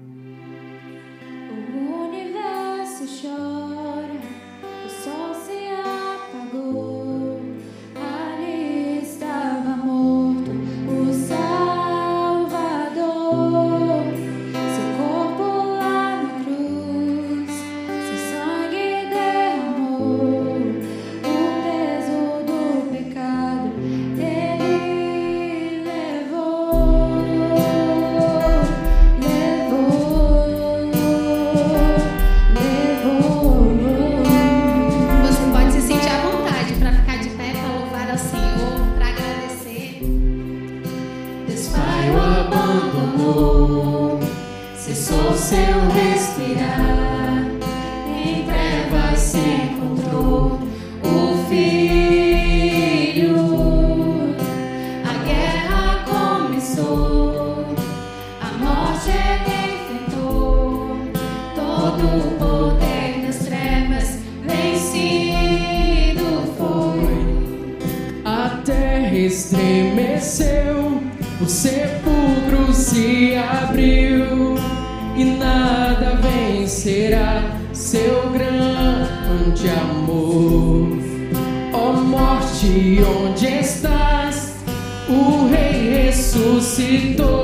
Música seu respirar, em trevas se encontrou o filho. A guerra começou, a morte ele enfrentou, todo o poder das trevas vencido foi. A terra estremeceu, o sepulcro se abriu será seu grande amor. Ó oh, morte, onde estás? O Rei ressuscitou.